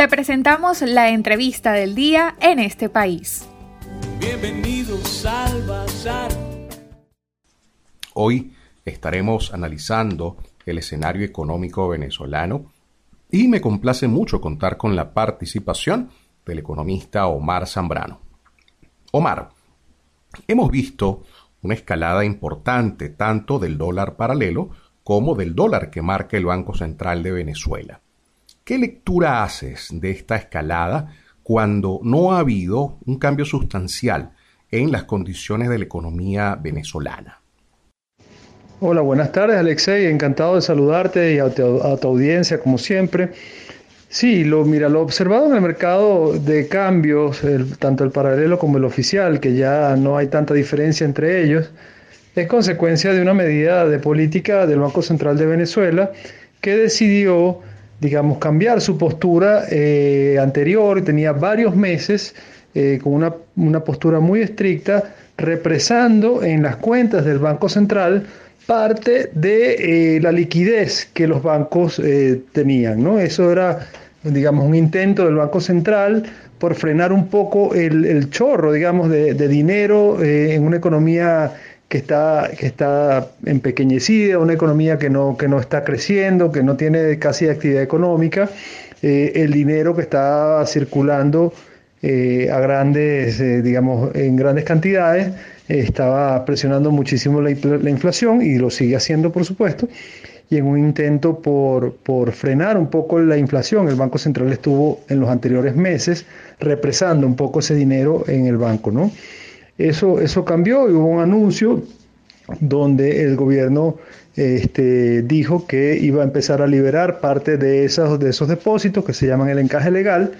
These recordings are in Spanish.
Te presentamos la entrevista del día en este país. Bienvenidos al Bazar. Hoy estaremos analizando el escenario económico venezolano y me complace mucho contar con la participación del economista Omar Zambrano. Omar, hemos visto una escalada importante tanto del dólar paralelo como del dólar que marca el Banco Central de Venezuela. ¿Qué lectura haces de esta escalada cuando no ha habido un cambio sustancial en las condiciones de la economía venezolana? Hola, buenas tardes Alexei, encantado de saludarte y a tu, audiencia como siempre. Sí, lo, mira, lo observado en el mercado de cambios, tanto el paralelo como el oficial, que ya no hay tanta diferencia entre ellos, es consecuencia de una medida de política del Banco Central de Venezuela que decidió, digamos, cambiar su postura eh, anterior, tenía varios meses eh, con una, una postura muy estricta, represando en las cuentas del Banco Central parte de eh, la liquidez que los bancos tenían. ¿no? Eso era digamos, un intento del Banco Central por frenar un poco el, chorro, digamos, de, dinero eh, en una economía que está, que está empequeñecida, una economía que no, que no está creciendo, que no tiene casi actividad económica, eh, el dinero que está circulando eh, a grandes, digamos, en grandes cantidades, estaba presionando muchísimo la, la inflación y lo sigue haciendo, por supuesto y en un intento por, frenar un poco la inflación, el Banco Central estuvo en los anteriores meses represando un poco ese dinero en el banco. ¿no? Eso, eso cambió y hubo un anuncio donde el gobierno este, dijo que iba a empezar a liberar parte de esos, de esos depósitos que se llaman el encaje legal.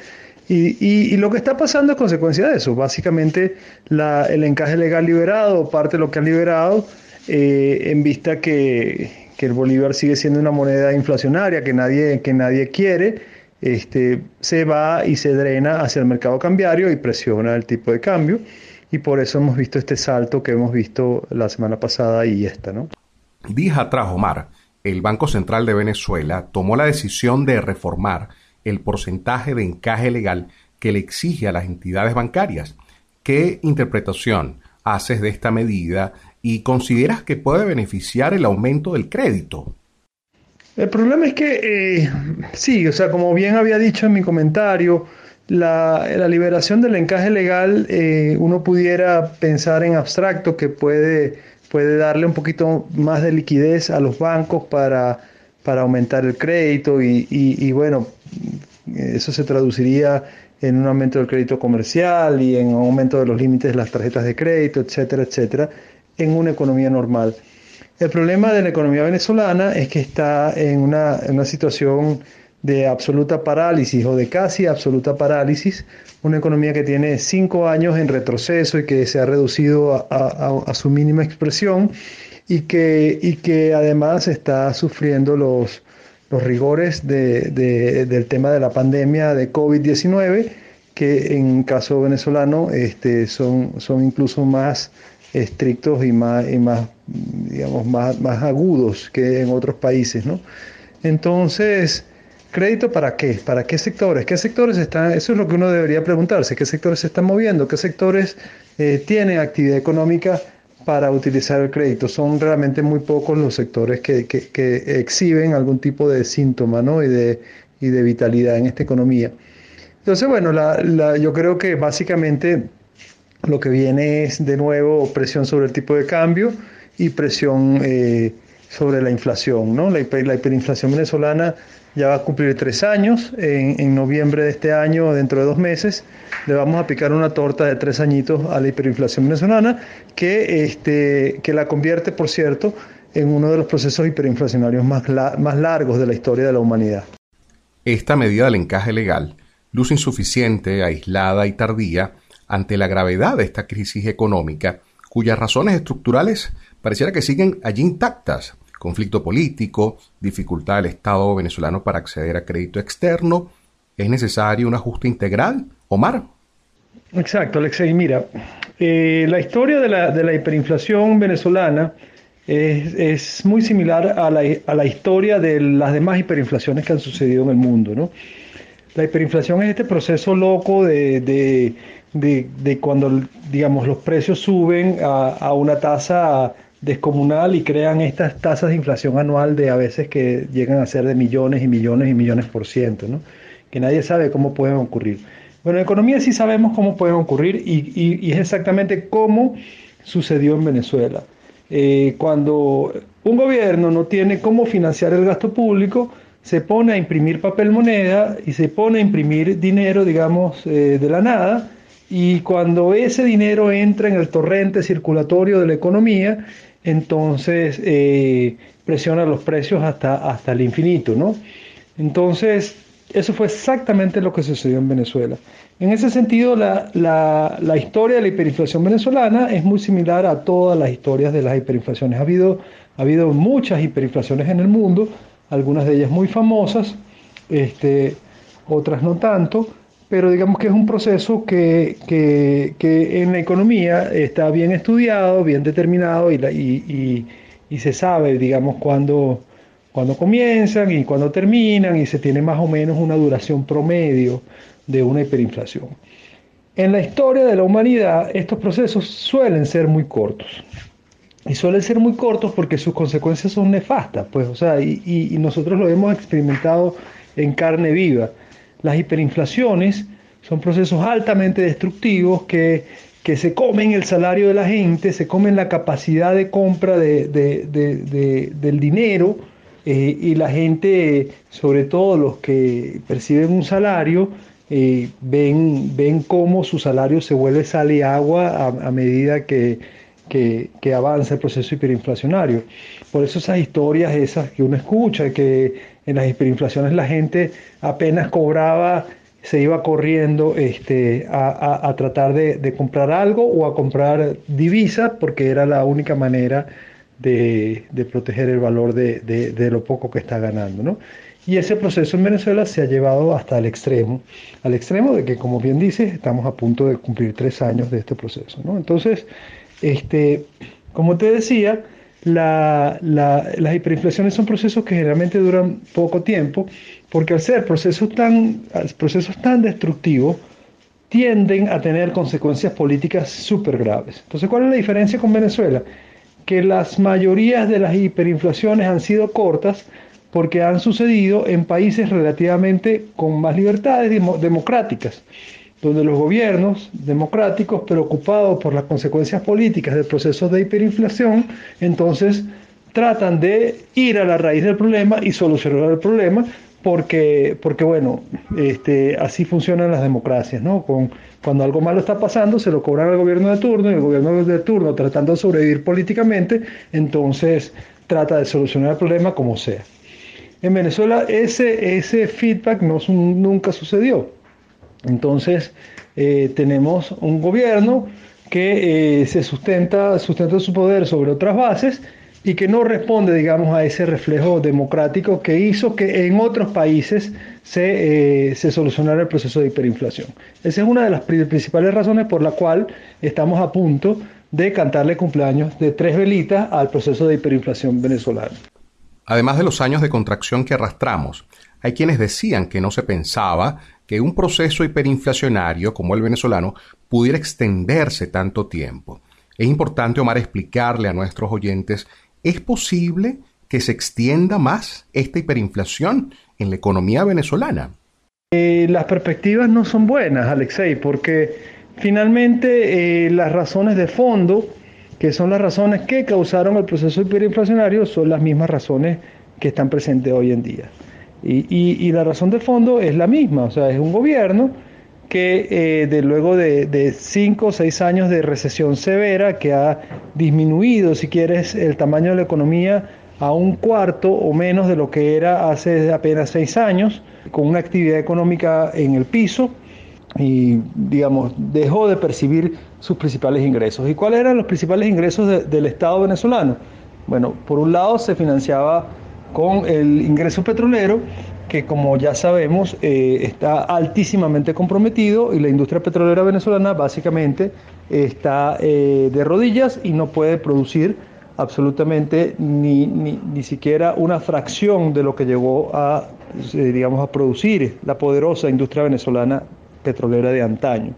Y, lo que está pasando es consecuencia de eso. Básicamente el encaje legal liberado, parte de lo que han liberado, eh, en vista que, que el bolívar sigue siendo una moneda inflacionaria que nadie, que nadie quiere, este, se va y se drena hacia el mercado cambiario y presiona el tipo de cambio. Y por eso hemos visto este salto que hemos visto la semana pasada y esta, ¿no? Días atrás, Omar, el Banco Central de Venezuela tomó la decisión de reformar el porcentaje de encaje legal que le exige a las entidades bancarias. ¿Qué interpretación haces de esta medida y consideras que puede beneficiar el aumento del crédito? El problema es que, eh, sí, o sea, como bien había dicho en mi comentario, la, liberación del encaje legal, eh, uno pudiera pensar en abstracto que puede, puede darle un poquito más de liquidez a los bancos para, para aumentar el crédito y, y bueno, eso se traduciría en un aumento del crédito comercial y en un aumento de los límites de las tarjetas de crédito, etcétera, etcétera en una economía normal. El problema de la economía venezolana es que está en una, situación de absoluta parálisis o de casi absoluta parálisis, una economía que tiene cinco años en retroceso y que se ha reducido a, su mínima expresión y que, y que además está sufriendo los, los rigores del tema de la pandemia de COVID-19, que en caso venezolano este, son, son incluso más estrictos y más, y más digamos, más, más agudos que en otros países, ¿no? Entonces, ¿crédito para qué? ¿Para qué sectores? ¿Qué sectores están? Eso es lo que uno debería preguntarse. ¿Qué sectores se están moviendo? ¿Qué sectores eh, tienen actividad económica para utilizar el crédito? Son realmente muy pocos los sectores que, que, exhiben algún tipo de síntoma ¿no? y, de, y de vitalidad en esta economía. Entonces, bueno, la, la, yo creo que básicamente lo que viene es de nuevo presión sobre el tipo de cambio y presión eh, sobre la inflación. ¿no? La, hiperinflación venezolana ya va a cumplir tres años, en, noviembre de este año, dentro de dos meses, le vamos a picar una torta de tres añitos a la hiperinflación venezolana, que, este, que la convierte, por cierto, en uno de los procesos hiperinflacionarios más, más largos de la historia de la humanidad. Esta medida del encaje legal, luz insuficiente, aislada y tardía, ante la gravedad de esta crisis económica, cuyas razones estructurales pareciera que siguen allí intactas. Conflicto político, dificultad del Estado venezolano para acceder a crédito externo. ¿Es necesario un ajuste integral? Omar. Exacto, Alexei. Mira, eh, la historia de la, hiperinflación venezolana es, muy similar a la, a la, historia de las demás hiperinflaciones que han sucedido en el mundo. ¿no? La hiperinflación es este proceso loco de, de, cuando, digamos, los precios suben a, a, una tasa descomunal y crean estas tasas de inflación anual de a veces que llegan a ser de millones y millones y millones por ciento, ¿no? que nadie sabe cómo pueden ocurrir. Bueno, en economía sí sabemos cómo pueden ocurrir y, y, es exactamente cómo sucedió en Venezuela. Eh, cuando un gobierno no tiene cómo financiar el gasto público, se pone a imprimir papel moneda y se pone a imprimir dinero, digamos, eh, de la nada, y cuando ese dinero entra en el torrente circulatorio de la economía, entonces eh, presiona los precios hasta, hasta el infinito, ¿no? Entonces, eso fue exactamente lo que sucedió en Venezuela. En ese sentido, la, la, historia de la hiperinflación venezolana es muy similar a todas las historias de las hiperinflaciones. Ha habido, ha habido muchas hiperinflaciones en el mundo, algunas de ellas muy famosas, este, otras no tanto, pero digamos que es un proceso que, que, que en la economía está bien estudiado, bien determinado y, y, y, se sabe, digamos, cuándo, cuándo comienzan y cuándo terminan y se tiene más o menos una duración promedio de una hiperinflación. En la historia de la humanidad estos procesos suelen ser muy cortos. Y suelen ser muy cortos porque sus consecuencias son nefastas, pues, o sea, y nosotros lo hemos experimentado en carne viva. Las hiperinflaciones son procesos altamente destructivos que, que, se comen el salario de la gente, se comen la capacidad de compra de, de, de, del dinero eh, y la gente, sobre todo los que perciben un salario, eh, ven, ven cómo su salario se vuelve sal y agua a, medida que, que, avanza el proceso hiperinflacionario. Por eso esas historias esas que uno escucha, que en las hiperinflaciones la gente apenas cobraba, se iba corriendo este, a, tratar de, comprar algo o a comprar divisas porque era la única manera de, proteger el valor de, lo poco que está ganando. ¿no? Y ese proceso en Venezuela se ha llevado hasta el extremo, al extremo de que, como bien dices, estamos a punto de cumplir tres años de este proceso. ¿no? Entonces, este, como te decía, las hiperinflaciones son procesos que generalmente duran poco tiempo, porque al ser procesos tan, procesos tan destructivos, tienden a tener consecuencias políticas súper graves. Entonces, ¿cuál es la diferencia con Venezuela? Que las mayorías de las hiperinflaciones han sido cortas porque han sucedido en países relativamente con más libertades democráticas donde los gobiernos democráticos, preocupados por las consecuencias políticas del proceso de hiperinflación, entonces tratan de ir a la raíz del problema y solucionar el problema, porque, porque bueno, este, así funcionan las democracias, ¿no? Con, cuando algo malo está pasando, se lo cobran al gobierno de turno, y el gobierno de turno, tratando de sobrevivir políticamente, entonces trata de solucionar el problema como sea. En Venezuela ese, ese feedback no, nunca sucedió. Entonces, eh, tenemos un gobierno que eh, se sustenta, sustenta su poder sobre otras bases y que no responde, digamos, a ese reflejo democrático que hizo que en otros países se, eh, se solucionara el proceso de hiperinflación. Esa es una de las principales razones por la cual estamos a punto de cantarle cumpleaños de tres velitas al proceso de hiperinflación venezolano. Además de los años de contracción que arrastramos, hay quienes decían que no se pensaba que un proceso hiperinflacionario como el venezolano pudiera extenderse tanto tiempo. Es importante, Omar, explicarle a nuestros oyentes, ¿es posible que se extienda más esta hiperinflación en la economía venezolana? Eh, las perspectivas no son buenas, Alexei, porque finalmente eh, las razones de fondo, que son las razones que causaron el proceso hiperinflacionario, son las mismas razones que están presentes hoy en día. Y, la razón de fondo es la misma, o sea, es un gobierno que eh, de luego de, cinco o seis años de recesión severa que ha disminuido, si quieres, el tamaño de la economía a un cuarto o menos de lo que era hace apenas seis años, con una actividad económica en el piso y, digamos, dejó de percibir sus principales ingresos. ¿Y cuáles eran los principales ingresos del Estado venezolano? Bueno, por un lado se financiaba con el ingreso petrolero que como ya sabemos eh, está altísimamente comprometido y la industria petrolera venezolana básicamente está eh, de rodillas y no puede producir absolutamente ni, ni, siquiera una fracción de lo que llegó a, eh, digamos, a producir la poderosa industria venezolana petrolera de antaño.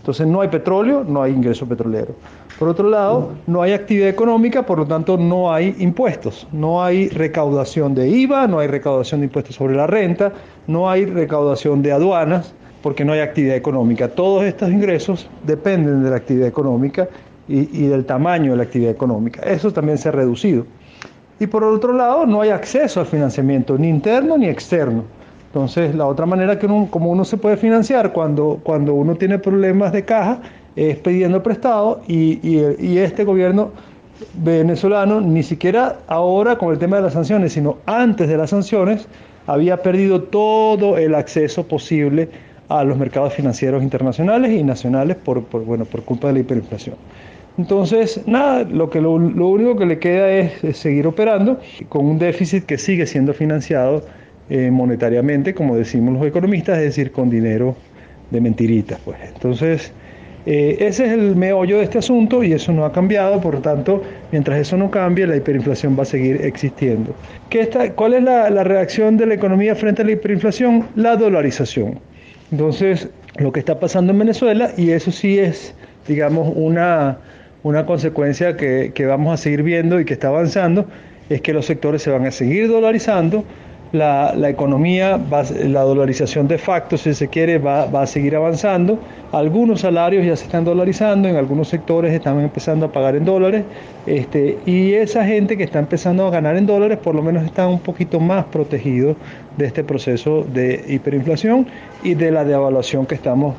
Entonces no hay petróleo, no hay ingreso petrolero. Por otro lado, no hay actividad económica, por lo tanto no hay impuestos, no hay recaudación de IVA, no hay recaudación de impuestos sobre la renta, no hay recaudación de aduanas, porque no hay actividad económica. Todos estos ingresos dependen de la actividad económica y, del tamaño de la actividad económica. Eso también se ha reducido. Y por otro lado, no hay acceso al financiamiento, ni interno ni externo. Entonces, la otra manera que uno, como uno se puede financiar cuando, cuando uno tiene problemas de caja es pidiendo prestado y, y este gobierno venezolano ni siquiera ahora con el tema de las sanciones, sino antes de las sanciones, había perdido todo el acceso posible a los mercados financieros internacionales y nacionales por, por, bueno, por culpa de la hiperinflación. Entonces, nada, lo, que, lo, único que le queda es, seguir operando con un déficit que sigue siendo financiado eh, monetariamente, como decimos los economistas, es decir, con dinero de mentiritas. Pues. Entonces, eh, ese es el meollo de este asunto y eso no ha cambiado, por lo tanto, mientras eso no cambie, la hiperinflación va a seguir existiendo. ¿Qué está, ¿Cuál es la, la reacción de la economía frente a la hiperinflación? La dolarización. Entonces, lo que está pasando en Venezuela, y eso sí es, digamos, una, una consecuencia que, que, vamos a seguir viendo y que está avanzando, es que los sectores se van a seguir dolarizando, la, economía, la dolarización de facto, si se quiere, va, a seguir avanzando. Algunos salarios ya se están dolarizando, en algunos sectores están empezando a pagar en dólares, este, y esa gente que está empezando a ganar en dólares, por lo menos está un poquito más protegido de este proceso de hiperinflación y de la devaluación que estamos,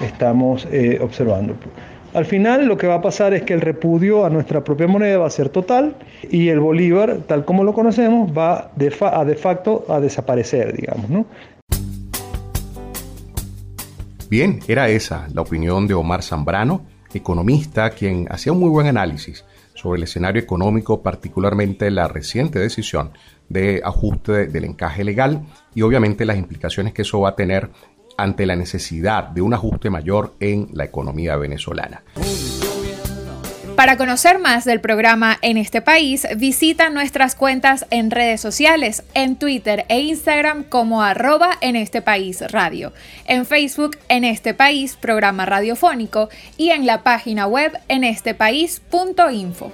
estamos eh, observando. Al final lo que va a pasar es que el repudio a nuestra propia moneda va a ser total y el bolívar, tal como lo conocemos, va de, a de facto a desaparecer, digamos, ¿no? Bien, era esa la opinión de Omar Zambrano, economista, quien hacía un muy buen análisis sobre el escenario económico, particularmente la reciente decisión de ajuste del encaje legal y obviamente las implicaciones que eso va a tener ante la necesidad de un ajuste mayor en la economía venezolana. Para conocer más del programa en este país, visita nuestras cuentas en redes sociales, en Twitter e Instagram como arroba en este país radio, en Facebook en este país programa radiofónico y en la página web en estepaís.info.